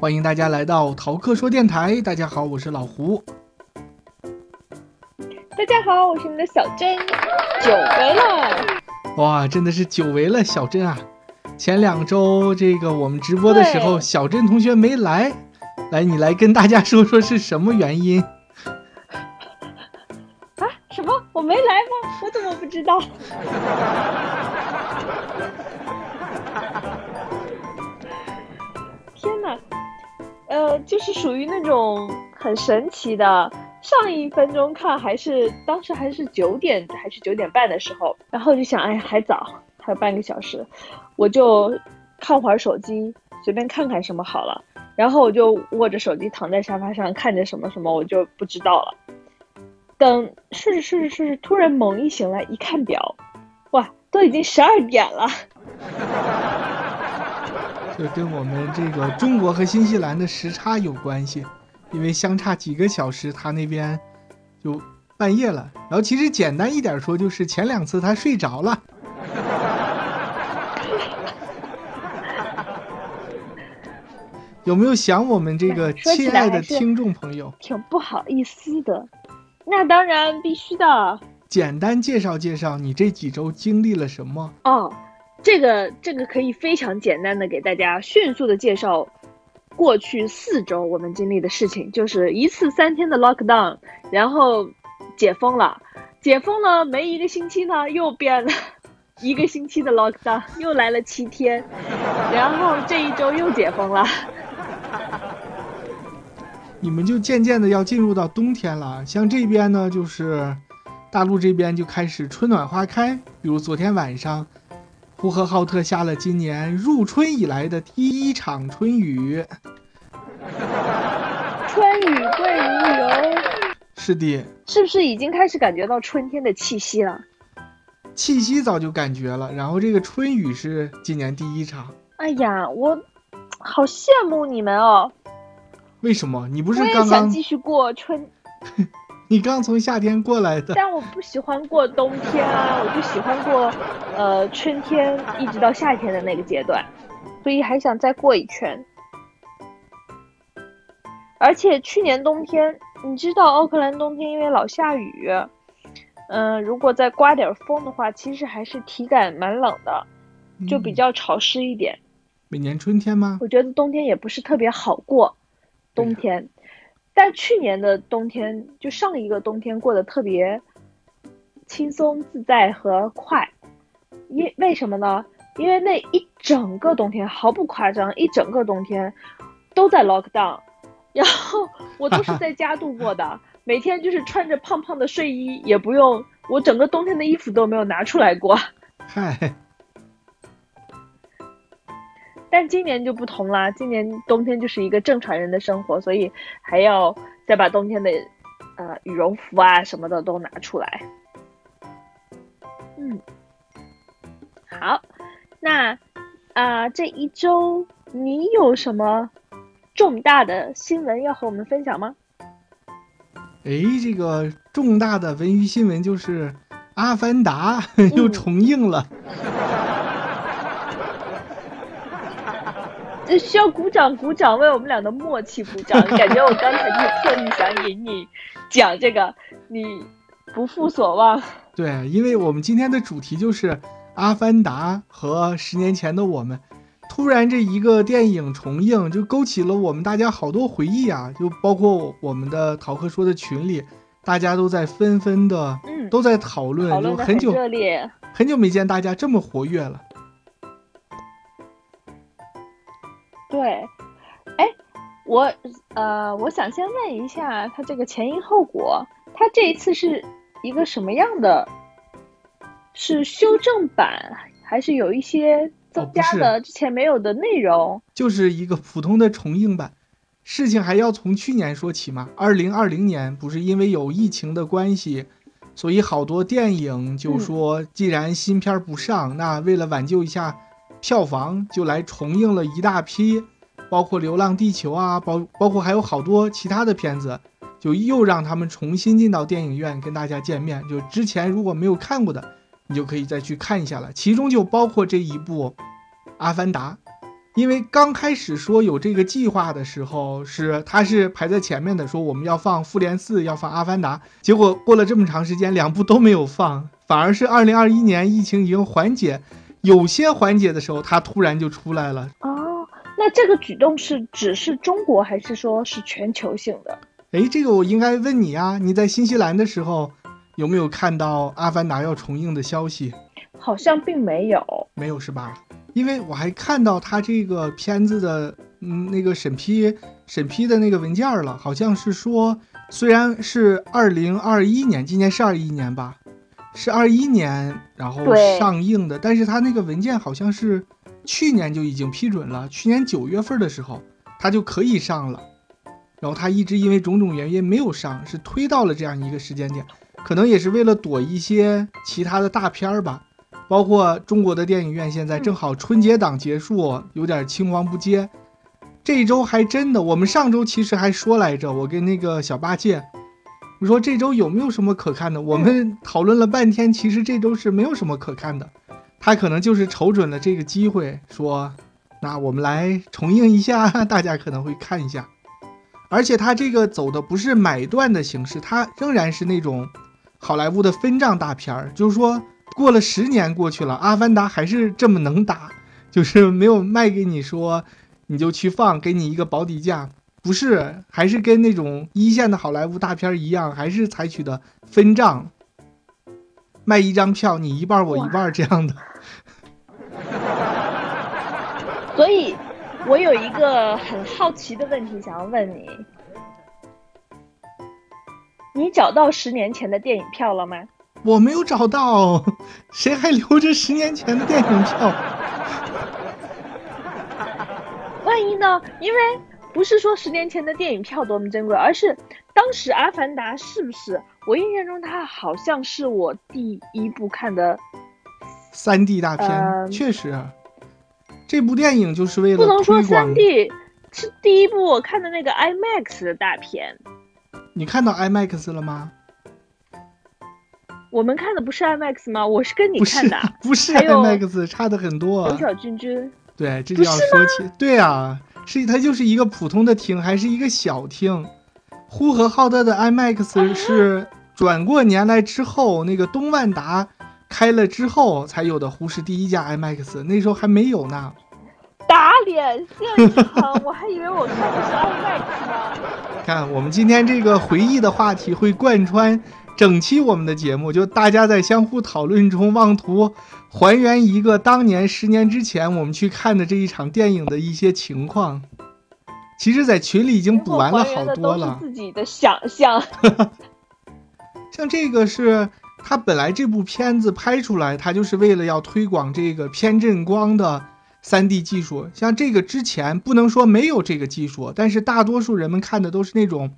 欢迎大家来到淘课说电台。大家好，我是老胡。大家好，我是你们的小珍，久违了。哇，真的是久违了，小珍啊！前两周这个我们直播的时候，小珍同学没来，来，你来跟大家说说是什么原因？是属于那种很神奇的。上一分钟看还是当时还是九点还是九点半的时候，然后就想，哎，还早，还有半个小时，我就看会儿手机，随便看看什么好了。然后我就握着手机躺在沙发上看着什么什么，我就不知道了。等睡着睡着睡着，突然猛一醒来，一看表，哇，都已经十二点了。这跟我们这个中国和新西兰的时差有关系，因为相差几个小时，他那边就半夜了。然后其实简单一点说，就是前两次他睡着了。有没有想我们这个亲爱的听众朋友？挺不好意思的。那当然必须的简单介绍介绍你这几周经历了什么？哦。这个这个可以非常简单的给大家迅速的介绍过去四周我们经历的事情，就是一次三天的 lockdown，然后解封了，解封了没一个星期呢，又变了 一个星期的 lockdown，又来了七天，然后这一周又解封了。你们就渐渐的要进入到冬天了。像这边呢，就是大陆这边就开始春暖花开，比如昨天晚上，呼和浩特下了今年入春以来的第一场春雨。春雨贵如油，是的，是不是已经开始感觉到春天的气息了？气息早就感觉了，然后这个春雨是今年第一场。哎呀，我好羡慕你们哦！为什么？你不是我也刚刚想继续过春，你刚从夏天过来的？但我不喜欢过冬天啊，我就喜欢过呃春天一直到夏天的那个阶段，所以还想再过一圈。而且去年冬天，你知道奥克兰冬天因为老下雨，嗯、如果再刮点风的话，其实还是体感蛮冷的，就比嗯较潮湿一点。每年春天吗？我觉得冬天也不是特别好过，冬天。但去年的冬天，就上一个冬天过得特别轻松自在和快，因为什么呢？因为那一整个冬天毫不夸张，一整个冬天都在 lockdown，然后我都是在家度过的，每天就是穿着胖胖的睡衣，也不用我整个冬天的衣服都没有拿出来过。嗨，但今年就不同啦，今年冬天就是一个正常人的生活，所以还要再把冬天的呃羽绒服啊什么的都拿出来。嗯，好，那啊、这一周你有什么重大的新闻要和我们分享吗？哎，这个重大的文娱新闻就是《阿凡达 》又嗯重映了。这需要鼓掌鼓掌，为我们俩的默契鼓掌。感觉我刚才就是特意想给你讲这个，你不负所望。对，因为我们今天的主题就是《阿凡达》和十年前的我们。突然，这一个电影重映，就勾起了我们大家好多回忆啊！就包括我们的逃课说的群里，大家都在纷纷的嗯，都在讨论，讨论的就很久。很久没见大家这么活跃了。对，哎，我呃，我想先问一下，他这个前因后果，他这一次是一个什么样的？是修正版，还是有一些增加的之前没有的内容？就是一个普通的重映版。事情还要从去年说起嘛。二零二零年不是因为有疫情的关系，所以好多电影就说，既然新片儿不上，那为了挽救一下票房，就来重映了一大批，包括《流浪地球》啊，包包括还有好多其他的片子，就又让他们重新进到电影院跟大家见面。就之前如果没有看过的，你就可以再去看一下了。其中就包括这一部《阿凡达》，因为刚开始说有这个计划的时候，是它是排在前面的，说我们要放《复联四》，要放《阿凡达》，结果过了这么长时间，两部都没有放，反而是二零二一年疫情已经缓解，有些环节的时候，他突然就出来了。哦，那这个举动是只是中国，还是说是全球性的？哎，这个我应该问你啊，你在新西兰的时候有没有看到《阿凡达》要重映的消息？好像并没有，没有是吧？因为我还看到他这个片子的，嗯，那个审批审批的那个文件了，好像是说，虽然是二零二一年，今年是二一年吧，是二一年，然后上映的，但是它那个文件好像是去年就已经批准了，去年九月份的时候它就可以上了，然后它一直因为种种原因没有上，是推到了这样一个时间点，可能也是为了躲一些其他的大片儿吧。包括中国的电影院现在正好春节档结束，有点青黄不接。这一周还真的，我们上周其实还说来着，我跟那个小八戒，我说这周有没有什么可看的？我们讨论了半天，其实这周是没有什么可看的。他可能就是瞅准了这个机会，说那我们来重映一下，大家可能会看一下。而且他这个走的不是买断的形式，他仍然是那种好莱坞的分账大片儿，就是说。过了十年过去了，《阿凡达》还是这么能打，就是没有卖给你说，你就去放，给你一个保底价，不是，还是跟那种一线的好莱坞大片一样，还是采取的分账，卖一张票，你一半我一半这样的。所以，我有一个很好奇的问题想要问你：你找到十年前的电影票了吗？我没有找到，谁还留着十年前的电影票？万一呢？因为不是说十年前的电影票多么珍贵，而是当时《阿凡达》是不是？我印象中它好像是我第一部看的三 D 大片，确实，这部电影就是为了不能说三 D，是第一部我看的那个 IMAX 的大片。你看到 IMAX 了吗？我们看的不是 IMAX 吗？我是跟你看的，不是 IMAX，差的很多。小小君君，对，这就要说起，对啊，是它就是一个普通的厅，还是一个小厅。呼和浩特的 IMAX 是转过年来之后，那个东万达开了之后才有的，呼市第一家 IMAX，那时候还没有呢。打脸现场，我还以为我看的是 IMAX 呢。看，我们今天这个回忆的话题会贯穿。整期我们的节目，就大家在相互讨论中，妄图还原一个当年十年之前我们去看的这一场电影的一些情况。其实，在群里已经补完了好多了。自己的想象。像这个是他本来这部片子拍出来，他就是为了要推广这个偏振光的 3D 技术。像这个之前不能说没有这个技术，但是大多数人们看的都是那种。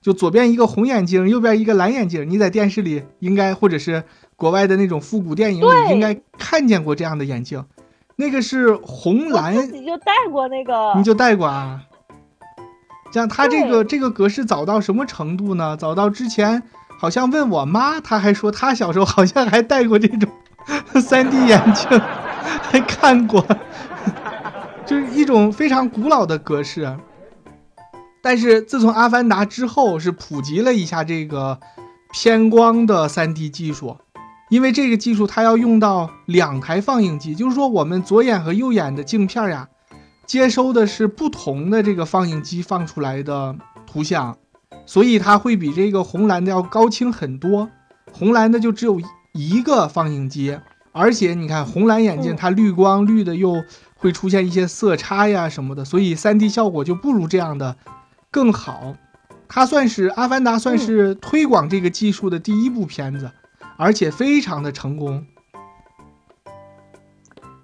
就左边一个红眼睛，右边一个蓝眼睛。你在电视里应该，或者是国外的那种复古电影里应该看见过这样的眼镜。那个是红蓝。自己就戴过那个。你就戴过啊？像他这个这个格式早到什么程度呢？早到之前好像问我妈，她还说她小时候好像还戴过这种 三 D 眼镜，还看过，就是一种非常古老的格式。但是自从《阿凡达》之后，是普及了一下这个偏光的 3D 技术，因为这个技术它要用到两台放映机，就是说我们左眼和右眼的镜片呀，接收的是不同的这个放映机放出来的图像，所以它会比这个红蓝的要高清很多。红蓝的就只有一个放映机，而且你看红蓝眼镜它绿光绿的又会出现一些色差呀什么的，所以 3D 效果就不如这样的。更好，它算是《阿凡达》算是推广这个技术的第一部片子，而且非常的成功。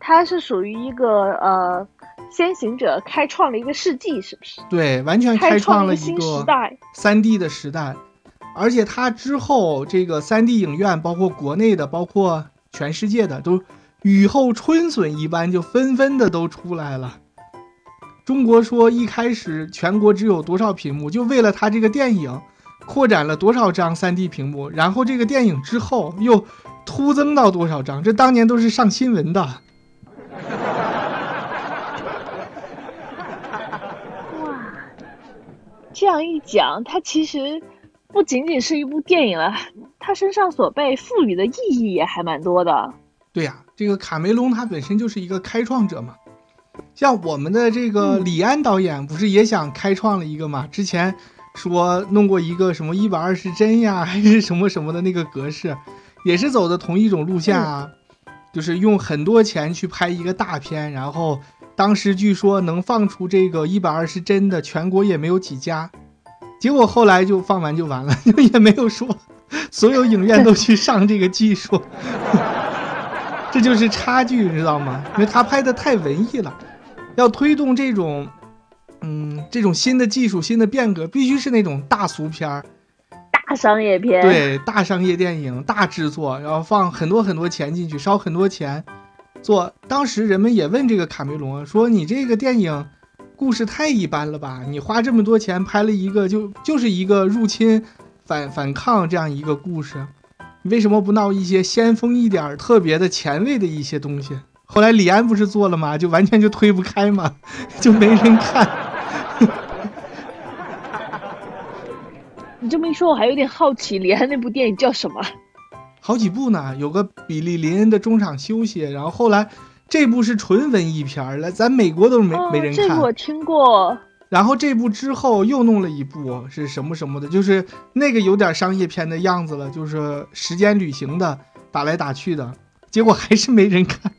它是属于一个呃先行者，开创了一个世纪，是不是？对，完全开创了一个时代，三 D 的时代。而且它之后这个三 D 影院，包括国内的，包括全世界的，都雨后春笋一般，就纷纷的都出来了。中国说一开始全国只有多少屏幕，就为了他这个电影，扩展了多少张 3D 屏幕，然后这个电影之后又突增到多少张，这当年都是上新闻的。哇，这样一讲，他其实不仅仅是一部电影了，他身上所被赋予的意义也还蛮多的。对呀、这个卡梅隆他本身就是一个开创者嘛。像我们的这个李安导演，不是也想开创了一个嘛？之前说弄过一个什么一百二十帧呀，还是什么什么的那个格式，也是走的同一种路线啊，就是用很多钱去拍一个大片，然后当时据说能放出这个一百二十帧的，全国也没有几家，结果后来就放完就完了，就也没有说所有影院都去上这个技术。这就是差距，你知道吗？因为他拍的太文艺了，要推动这种，嗯，这种新的技术、新的变革，必须是那种大俗片儿、大商业片，对，大商业电影、大制作，然后放很多很多钱进去，烧很多钱做。当时人们也问这个卡梅隆说：“你这个电影故事太一般了吧？你花这么多钱拍了一个，就就是一个入侵、反反抗这样一个故事。”为什么不闹一些先锋一点、特别的前卫的一些东西？后来李安不是做了吗？就完全就推不开嘛，就没人看。你这么一说，我还有点好奇，李安那部电影叫什么？好几部呢，有个比利林恩的中场休息，然后后来这部是纯文艺片儿了，咱美国都没没人看。这个我听过。然后这部之后又弄了一部是什么什么的，就是那个有点商业片的样子了，就是时间旅行的，打来打去的，结果还是没人看。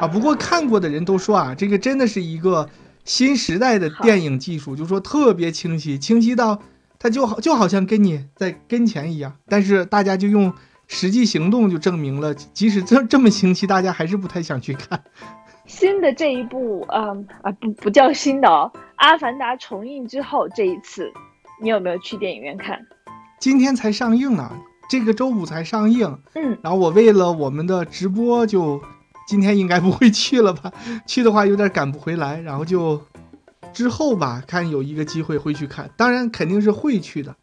啊，不过看过的人都说啊，这个真的是一个新时代的电影技术，就说特别清晰，清晰到它就好就好像跟你在跟前一样。但是大家就用实际行动就证明了，即使这这么清晰，大家还是不太想去看。新的这一部，嗯啊不不叫新的哦，《阿凡达》重映之后，这一次你有没有去电影院看？今天才上映呢，这个周五才上映。嗯，然后我为了我们的直播，就今天应该不会去了吧？去的话有点赶不回来，然后就之后吧，看有一个机会会去看，当然肯定是会去的。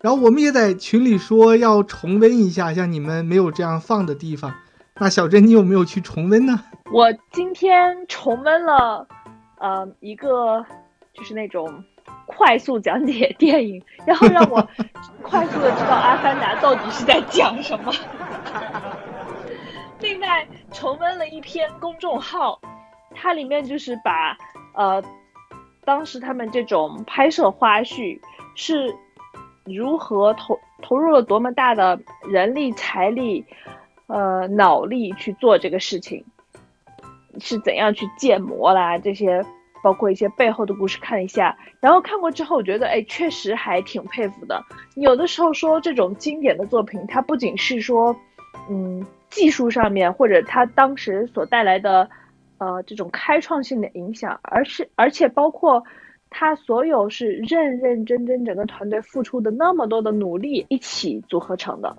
然后我们也在群里说要重温一下，像你们没有这样放的地方。那小珍，你有没有去重温呢？我今天重温了，呃，一个就是那种快速讲解电影，然后让我 快速的知道《阿凡达》到底是在讲什么。另外，重温了一篇公众号，它里面就是把呃，当时他们这种拍摄花絮是如何投投入了多么大的人力财力。呃，脑力去做这个事情，是怎样去建模啦？这些包括一些背后的故事，看一下。然后看过之后，我觉得，哎，确实还挺佩服的。有的时候说这种经典的作品，它不仅是说，嗯，技术上面或者它当时所带来的，呃，这种开创性的影响，而是而且包括它所有是认认真真整个团队付出的那么多的努力一起组合成的。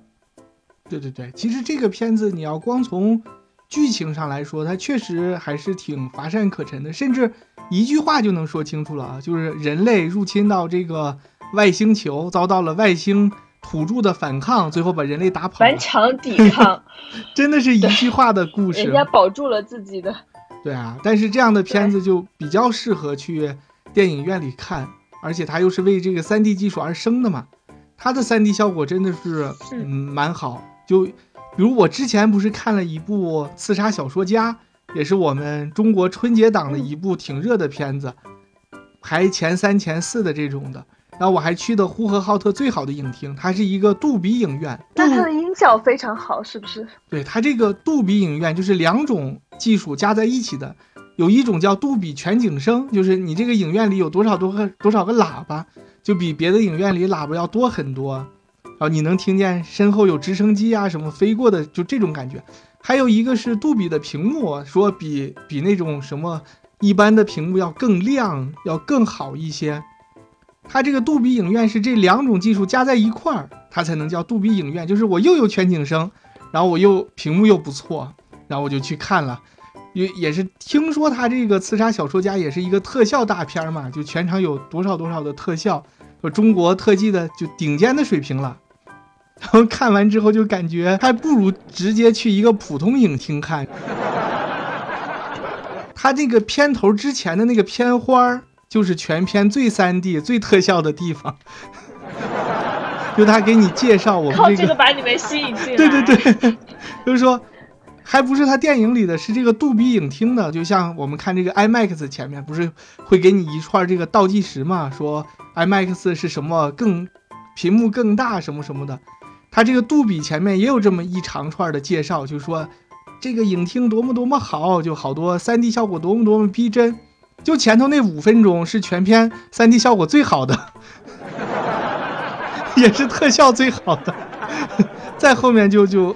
对对对，其实这个片子你要光从剧情上来说，它确实还是挺乏善可陈的，甚至一句话就能说清楚了啊，就是人类入侵到这个外星球，遭到了外星土著的反抗，最后把人类打跑，顽强抵抗，真的是一句话的故事，人家保住了自己的。对啊，但是这样的片子就比较适合去电影院里看，而且它又是为这个 3D 技术而生的嘛，它的 3D 效果真的是嗯蛮好。就，比如我之前不是看了一部《刺杀小说家》，也是我们中国春节档的一部挺热的片子，排前三前四的这种的。然后我还去的呼和浩特最好的影厅，它是一个杜比影院。那它的音效非常好，是不是？对，它这个杜比影院就是两种技术加在一起的，有一种叫杜比全景声，就是你这个影院里有多少多个多少个喇叭，就比别的影院里喇叭要多很多。啊，你能听见身后有直升机啊什么飞过的，就这种感觉。还有一个是杜比的屏幕，说比比那种什么一般的屏幕要更亮，要更好一些。它这个杜比影院是这两种技术加在一块儿，它才能叫杜比影院。就是我又有全景声，然后我又屏幕又不错，然后我就去看了。也也是听说它这个《刺杀小说家》也是一个特效大片嘛，就全场有多少多少的特效，说中国特技的就顶尖的水平了。然后看完之后就感觉还不如直接去一个普通影厅看。他这个片头之前的那个片花儿，就是全片最三 D、最特效的地方。就他给你介绍我们靠这这个把你们吸引进来。对对对，就是说，还不是他电影里的，是这个杜比影厅的。就像我们看这个 IMAX 前面不是会给你一串这个倒计时嘛，说 IMAX 是什么更屏幕更大什么什么的。他这个杜比前面也有这么一长串的介绍，就说这个影厅多么多么好，就好多 3D 效果多么多么逼真。就前头那五分钟是全片 3D 效果最好的。也是特效最好的，再后面就就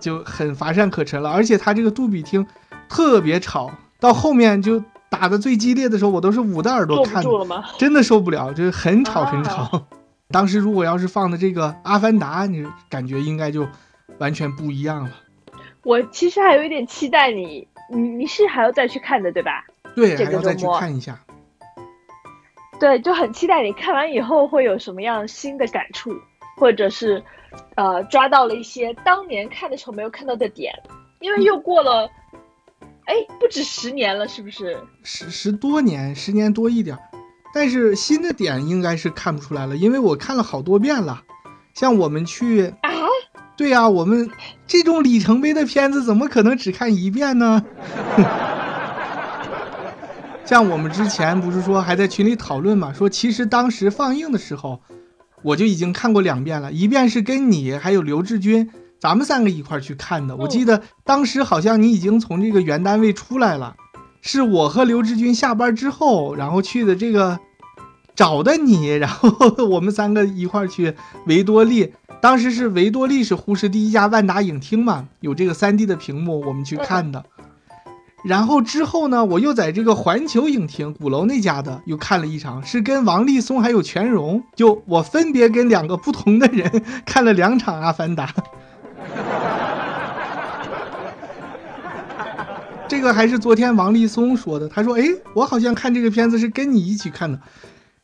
就很乏善可陈了。而且它这个杜比厅特别吵，到后面就打的最激烈的时候，我都是捂着耳朵看的，真的受不了，就是很吵很吵。啊、当时如果要是放的这个《阿凡达》，你感觉应该就完全不一样了。我其实还有一点期待你，你你是还要再去看的对吧？对，还要再去看一下。对，就很期待你看完以后会有什么样新的感触，或者是，呃，抓到了一些当年看的时候没有看到的点，因为又过了，哎，不止十年了，是不是？十十多年，十年多一点，但是新的点应该是看不出来了，因为我看了好多遍了。像我们去啊，对呀、啊，我们这种里程碑的片子怎么可能只看一遍呢？像我们之前不是说还在群里讨论嘛，说其实当时放映的时候，我就已经看过两遍了，一遍是跟你还有刘志军，咱们三个一块去看的。我记得当时好像你已经从这个原单位出来了，是我和刘志军下班之后，然后去的这个找的你，然后我们三个一块去维多利。当时是维多利是呼市第一家万达影厅嘛，有这个 3D 的屏幕，我们去看的。然后之后呢，我又在这个环球影厅鼓楼那家的又看了一场，是跟王立松还有全荣，就我分别跟两个不同的人 看了两场《阿凡达》。这个还是昨天王立松说的，他说：“哎，我好像看这个片子是跟你一起看的。”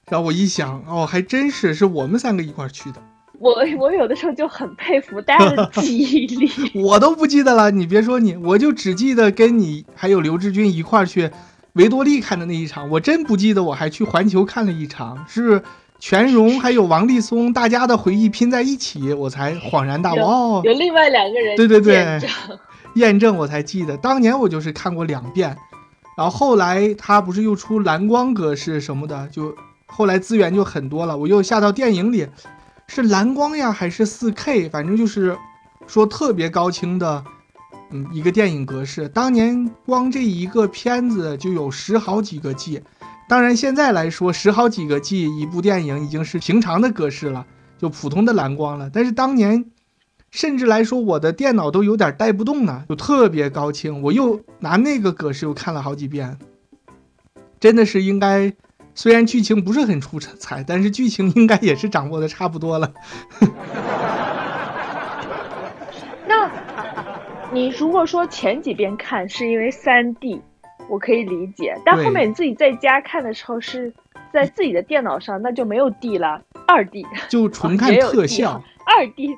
然后我一想，哦，还真是，是我们三个一块去的。我 我有的时候就很佩服大家的记忆力，我都不记得了。你别说你，我就只记得跟你还有刘志军一块去维多利看的那一场，我真不记得我还去环球看了一场，是全荣还有王立松大家的回忆拼在一起，我才恍然大悟。哦，有 另外两个人对对对验证，我才记得当年我就是看过两遍，然后后来它不是又出蓝光格式什么的，就后来资源就很多了，我又下到电影里。是蓝光呀，还是四 K？反正就是说特别高清的，嗯，一个电影格式。当年光这一个片子就有十好几个 G，当然现在来说，十好几个 G 一部电影已经是平常的格式了，就普通的蓝光了。但是当年，甚至来说我的电脑都有点带不动呢，就特别高清。我又拿那个格式又看了好几遍，真的是应该。虽然剧情不是很出彩，但是剧情应该也是掌握的差不多了。那，你如果说前几遍看是因为三 D，我可以理解，但后面你自己在家看的时候是在自己的电脑上，那就没有 D 了，二 D 就纯看特效。二 D，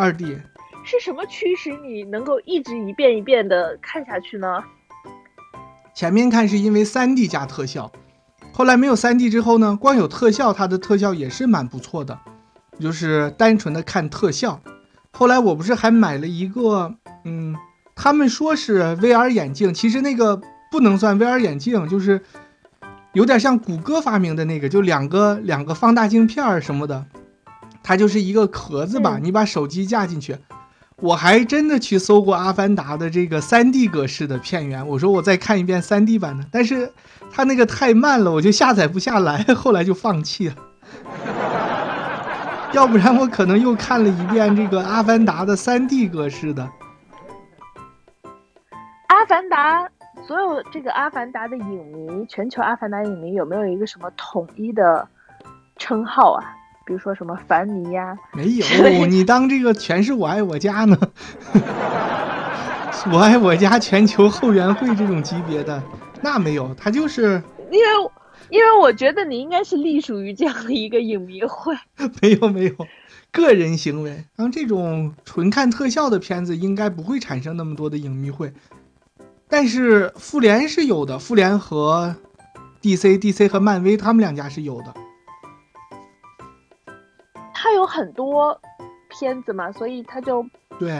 二 D 是什么驱使你能够一直一遍一遍的看下去呢？前面看是因为三 D 加特效。后来没有三 D 之后呢，光有特效，它的特效也是蛮不错的，就是单纯的看特效。后来我不是还买了一个，嗯，他们说是 VR 眼镜，其实那个不能算 VR 眼镜，就是有点像谷歌发明的那个，就两个两个放大镜片儿什么的，它就是一个壳子吧，你把手机架进去。我还真的去搜过《阿凡达》的这个 3D 格式的片源，我说我再看一遍 3D 版的，但是它那个太慢了，我就下载不下来，后来就放弃了。要不然我可能又看了一遍这个《阿凡达》的 3D 格式的。《阿凡达》所有这个《阿凡达》的影迷，全球《阿凡达》影迷有没有一个什么统一的称号啊？比如说什么凡迷呀、啊？没有，你当这个全是我爱我家呢？我爱我家全球后援会这种级别的那没有，他就是因为因为我觉得你应该是隶属于这样的一个影迷会。没有没有，个人行为。然后这种纯看特效的片子，应该不会产生那么多的影迷会。但是复联是有的，复联和 DC，DC 和漫威他们两家是有的。他有很多片子嘛，所以他就对。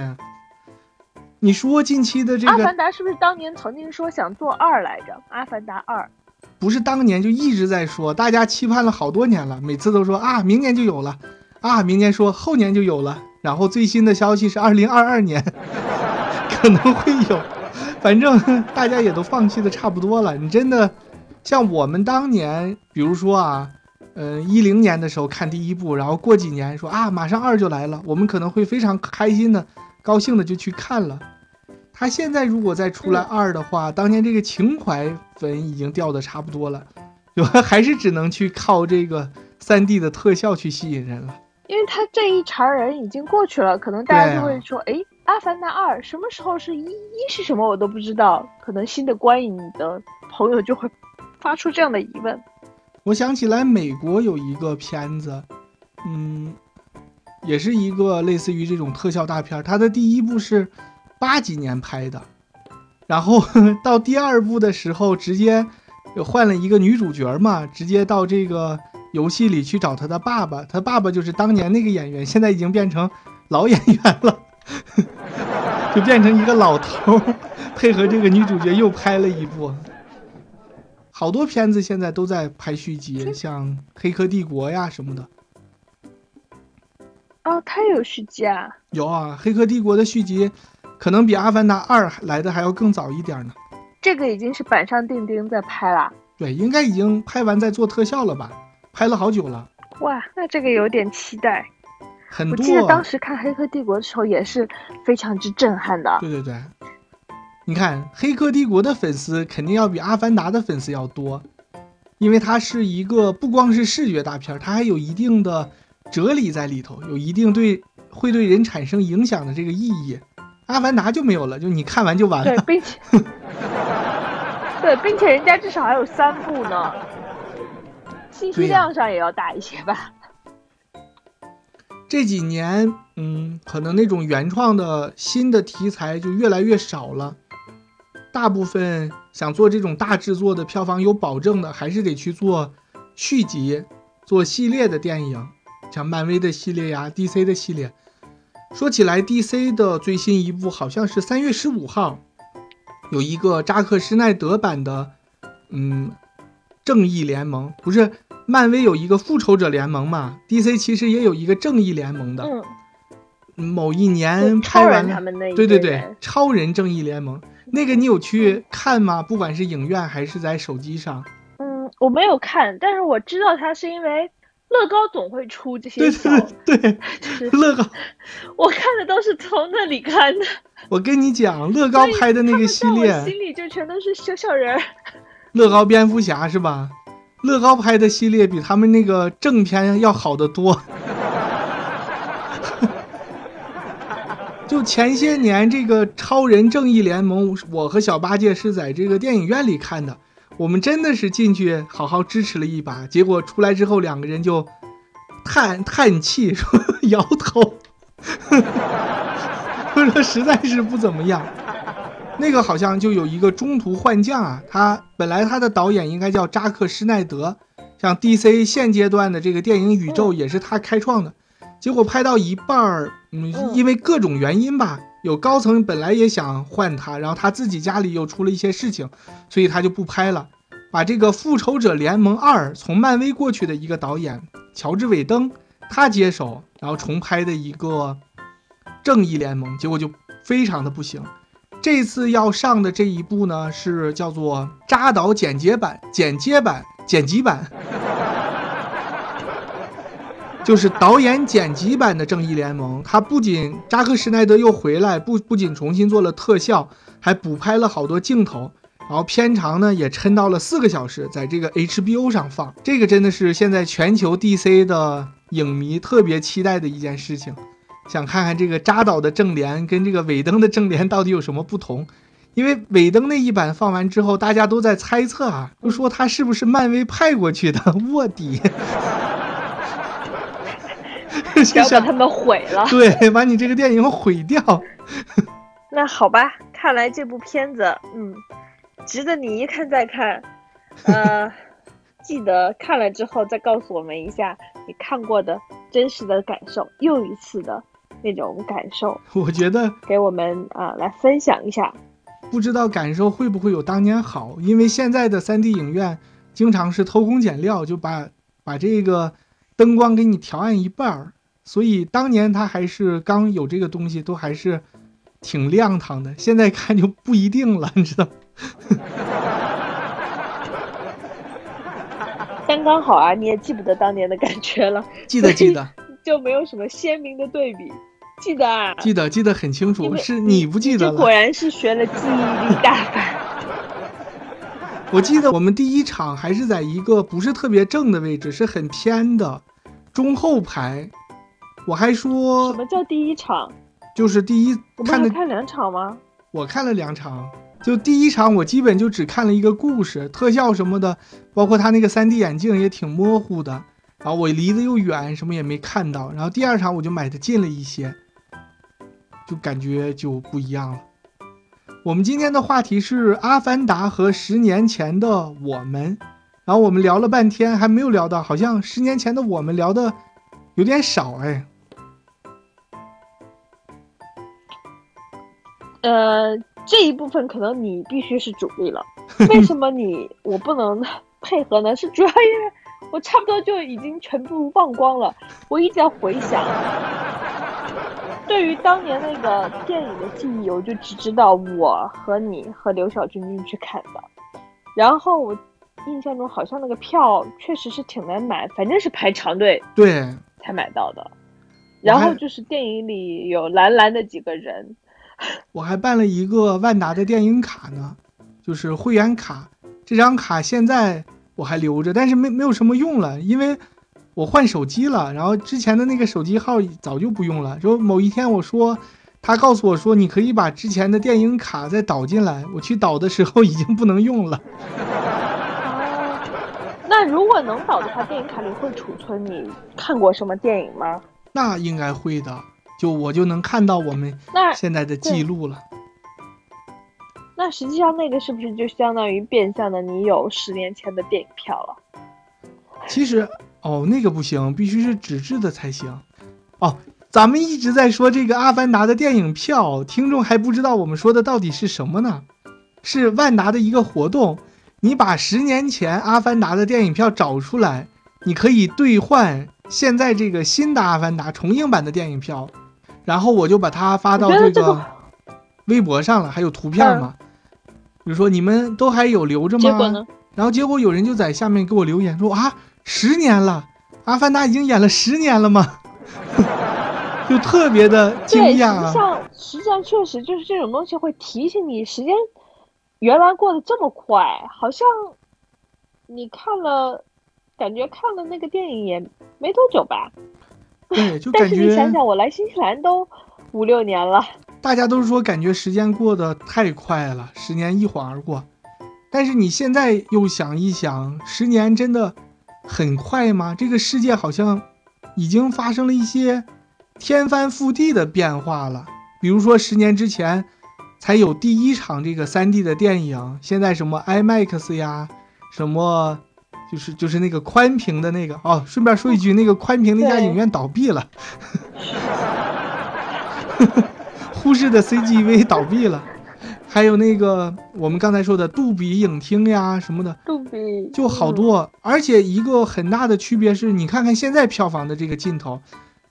你说近期的这个《阿凡达》是不是当年曾经说想做二来着？《阿凡达二》不是当年就一直在说，大家期盼了好多年了，每次都说啊，明年就有了，啊，明年说后年就有了，然后最新的消息是二零二二年 可能会有，反正大家也都放弃的差不多了。你真的像我们当年，比如说啊，嗯，一零年的时候看第一部，然后过几年说啊，马上二就来了，我们可能会非常开心的。高兴的就去看了，他现在如果再出来二的话，当年这个情怀粉已经掉的差不多了，就还是只能去靠这个三 D 的特效去吸引人了。因为他这一茬人已经过去了，可能大家就会说，哎，阿凡达二什么时候是一？一是什么我都不知道，可能新的观影的朋友就会发出这样的疑问。我想起来美国有一个片子，嗯。也是一个类似于这种特效大片，它的第一部是八几年拍的，然后 到第二部的时候直接换了一个女主角嘛，直接到这个游戏里去找他的爸爸，他爸爸就是当年那个演员，现在已经变成老演员了，就变成一个老头，配合这个女主角又拍了一部，好多片子现在都在拍续集，像《黑客帝国》呀什么的。哦，它有续集啊！有啊，《黑客帝国》的续集，可能比《阿凡达二》来的还要更早一点呢。这个已经是板上钉钉在拍了。对，应该已经拍完在做特效了吧？拍了好久了。哇，那这个有点期待。很多。我记得当时看《黑客帝国》的时候也是非常之震撼的。对对对，你看《黑客帝国》的粉丝肯定要比《阿凡达》的粉丝要多，因为它是一个不光是视觉大片，它还有一定的。哲理在里头，有一定对会对人产生影响的这个意义。阿凡达就没有了，就你看完就完了。对，并且 对，并且人家至少还有三部呢，信息量上也要大一些吧。这几年，嗯，可能那种原创的新的题材就越来越少了，大部分想做这种大制作的票房有保证的，还是得去做续集、做系列的电影。像漫威的系列呀，DC 的系列。说起来，DC 的最新一部好像是三月十五号，有一个扎克施耐德版的，嗯，正义联盟。不是漫威有一个复仇者联盟嘛？DC 其实也有一个正义联盟的。嗯。某一年拍完了。对对对，超人正义联盟那个你有去看吗？不管是影院还是在手机上。嗯，我没有看，但是我知道它是因为。乐高总会出这些小，对对对，乐高，我看的都是从那里看的。我跟你讲，乐高拍的那个系列，心里就全都是小小人儿。乐高蝙蝠侠是吧？乐高拍的系列比他们那个正片要好得多。就前些年这个超人正义联盟，我和小八戒是在这个电影院里看的。我们真的是进去好好支持了一把，结果出来之后两个人就叹叹气，说 摇头，说实在是不怎么样。那个好像就有一个中途换将啊，他本来他的导演应该叫扎克施奈德，像 DC 现阶段的这个电影宇宙也是他开创的，结果拍到一半儿，嗯，因为各种原因吧。有高层本来也想换他，然后他自己家里又出了一些事情，所以他就不拍了，把这个《复仇者联盟二》从漫威过去的一个导演乔治·韦登他接手，然后重拍的一个《正义联盟》，结果就非常的不行。这次要上的这一部呢，是叫做扎导剪接版、剪接版、剪辑版。就是导演剪辑版的《正义联盟》，他不仅扎克施奈德又回来，不不仅重新做了特效，还补拍了好多镜头，然后片长呢也抻到了四个小时，在这个 HBO 上放，这个真的是现在全球 DC 的影迷特别期待的一件事情，想看看这个扎导的正联跟这个尾灯的正联到底有什么不同，因为尾灯那一版放完之后，大家都在猜测啊，都说他是不是漫威派过去的卧底。要把他们毁了，对，把你这个电影毁掉。那好吧，看来这部片子，嗯，值得你一看再看。呃，记得看了之后再告诉我们一下你看过的真实的感受，又一次的那种感受。我觉得给我们啊来分享一下。不知道感受会不会有当年好？因为现在的 3D 影院经常是偷工减料，就把把这个灯光给你调暗一半儿，所以当年他还是刚有这个东西，都还是挺亮堂的。现在看就不一定了，你知道？刚刚好啊，你也记不得当年的感觉了。记得记得，就没有什么鲜明的对比。记得啊，记得记得很清楚，是你不记得了。果然是学了记忆力大法。我记得我们第一场还是在一个不是特别正的位置，是很偏的中后排。我还说什么叫第一场？就是第一看的看两场吗？我看了两场，就第一场我基本就只看了一个故事，特效什么的，包括他那个 3D 眼镜也挺模糊的，然后我离得又远，什么也没看到。然后第二场我就买的近了一些。就感觉就不一样了。我们今天的话题是《阿凡达》和十年前的我们，然后我们聊了半天还没有聊到，好像十年前的我们聊的有点少哎。呃，这一部分可能你必须是主力了。为什么你我不能配合呢？是主要因为我差不多就已经全部忘光了，我一直在回想。对于当年那个电影的记忆，我就只知道我和你和刘晓军军去看的，然后我印象中好像那个票确实是挺难买，反正是排长队对才买到的。然后就是电影里有蓝蓝的几个人，我还办了一个万达的电影卡呢，就是会员卡，这张卡现在我还留着，但是没没有什么用了，因为。我换手机了，然后之前的那个手机号早就不用了。就某一天我说，他告诉我说，你可以把之前的电影卡再导进来。我去导的时候已经不能用了。那如果能导的话，电影卡里会储存你看过什么电影吗？那应该会的，就我就能看到我们现在的记录了。那实际上那个是不是就相当于变相的你有十年前的电影票了？其实。哦，那个不行，必须是纸质的才行。哦，咱们一直在说这个《阿凡达》的电影票，听众还不知道我们说的到底是什么呢？是万达的一个活动，你把十年前《阿凡达》的电影票找出来，你可以兑换现在这个新的《阿凡达》重映版的电影票，然后我就把它发到这个微博上了，还有图片嘛。比如说你们都还有留着吗？结果呢？然后结果有人就在下面给我留言说啊。十年了，阿凡达已经演了十年了吗？就特别的惊讶。实际上，实际上确实就是这种东西会提醒你，时间原来过得这么快，好像你看了，感觉看了那个电影也没多久吧？对，就感觉。但是你想想，我来新西兰都五六年了。大家都说感觉时间过得太快了，十年一晃而过。但是你现在又想一想，十年真的。很快吗？这个世界好像已经发生了一些天翻覆地的变化了。比如说，十年之前才有第一场这个 3D 的电影，现在什么 IMAX 呀，什么就是就是那个宽屏的那个哦。顺便说一句，那个宽屏那家影院倒闭了，呼市的 CGV 倒闭了。还有那个我们刚才说的杜比影厅呀什么的，杜比就好多。而且一个很大的区别是，你看看现在票房的这个劲头。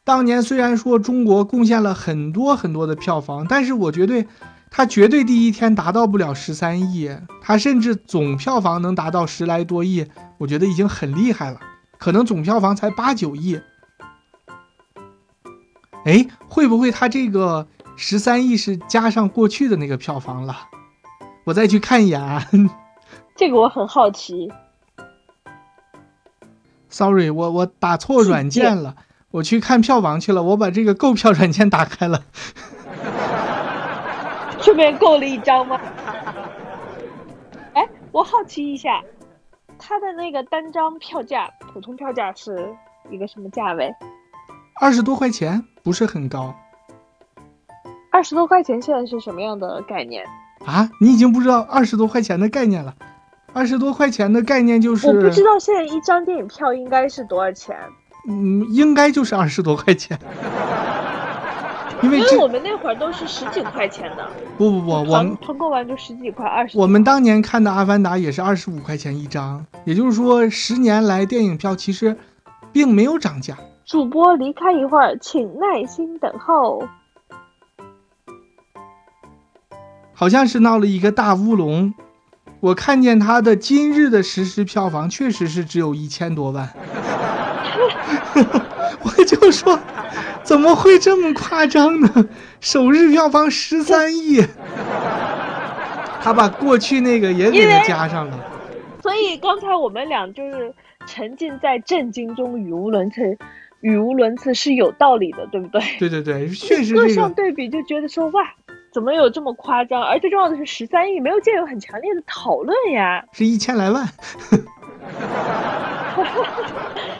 当年虽然说中国贡献了很多很多的票房，但是我绝对，它绝对第一天达到不了十三亿，它甚至总票房能达到十来多亿，我觉得已经很厉害了。可能总票房才八九亿。哎，会不会它这个？十三亿是加上过去的那个票房了，我再去看一眼啊。这个我很好奇。Sorry，我我打错软件了，我去看票房去了，我把这个购票软件打开了。顺便购了一张吗？哎，我好奇一下，他的那个单张票价，普通票价是一个什么价位？二十多块钱，不是很高。二二十多块钱现在是什么样的概念？啊，你已经不知道二十多块钱的概念了。二十多块钱的概念就是我不知道现在一张电影票应该是多少钱。嗯，应该就是二十多块钱。因为我们那会儿都是十几块钱的。不不不，我们团购完就十几块，二十。我们当年看的《阿凡达》也是二十五块钱一张，也就是说，十年来电影票其实并没有涨价。主播离开一会儿，请耐心等候。好像是闹了一个大乌龙，我看见他的今日的实时票房确实是只有一千多万。我就说，怎么会这么夸张呢？首日票房十三亿，他把过去那个也给他加上了。所以刚才我们俩就是沉浸在震惊中，语无伦次，语无伦次是有道理的，对不对？对对对，确实。各项对比就觉得说哇，怎么有这么夸张？而最重要的是十三亿没有见有很强烈的讨论呀，是一千来万。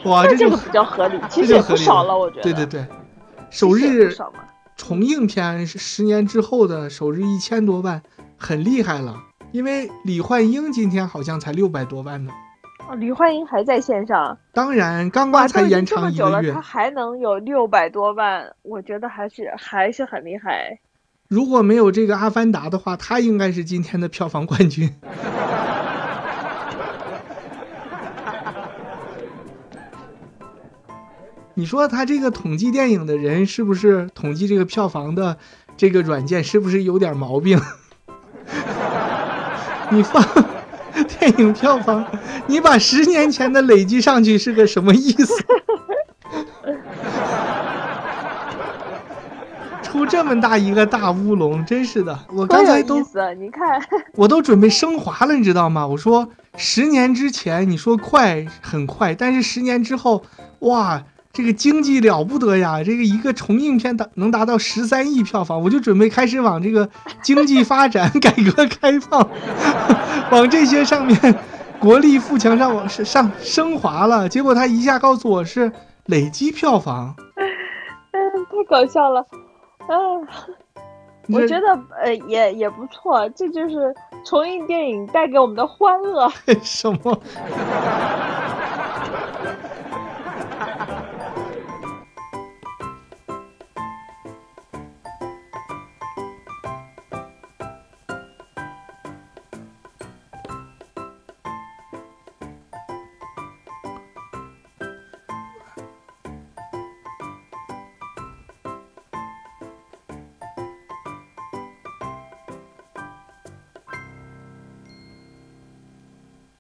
哇，这个比较合理，其实也不少了，我觉得。对对对，首日重映片是十年之后的首日一千多万，很厉害了。因为李焕英今天好像才六百多万呢。哦，李焕英还在线上？当然，刚刚才延长一个月，他还能有六百多万，我觉得还是还是很厉害。如果没有这个《阿凡达》的话，他应该是今天的票房冠军。你说他这个统计电影的人是不是统计这个票房的这个软件是不是有点毛病？你放电影票房，你把十年前的累积上去是个什么意思？出这么大一个大乌龙，真是的！我刚才都你看，我都准备升华了，你知道吗？我说十年之前你说快很快，但是十年之后，哇！这个经济了不得呀！这个一个重映片达能达到十三亿票房，我就准备开始往这个经济发展、改革开放，往这些上面国力富强上往上升华了。结果他一下告诉我是累积票房，嗯，太搞笑了，嗯，我觉得呃也也不错，这就是重映电影带给我们的欢乐。什么？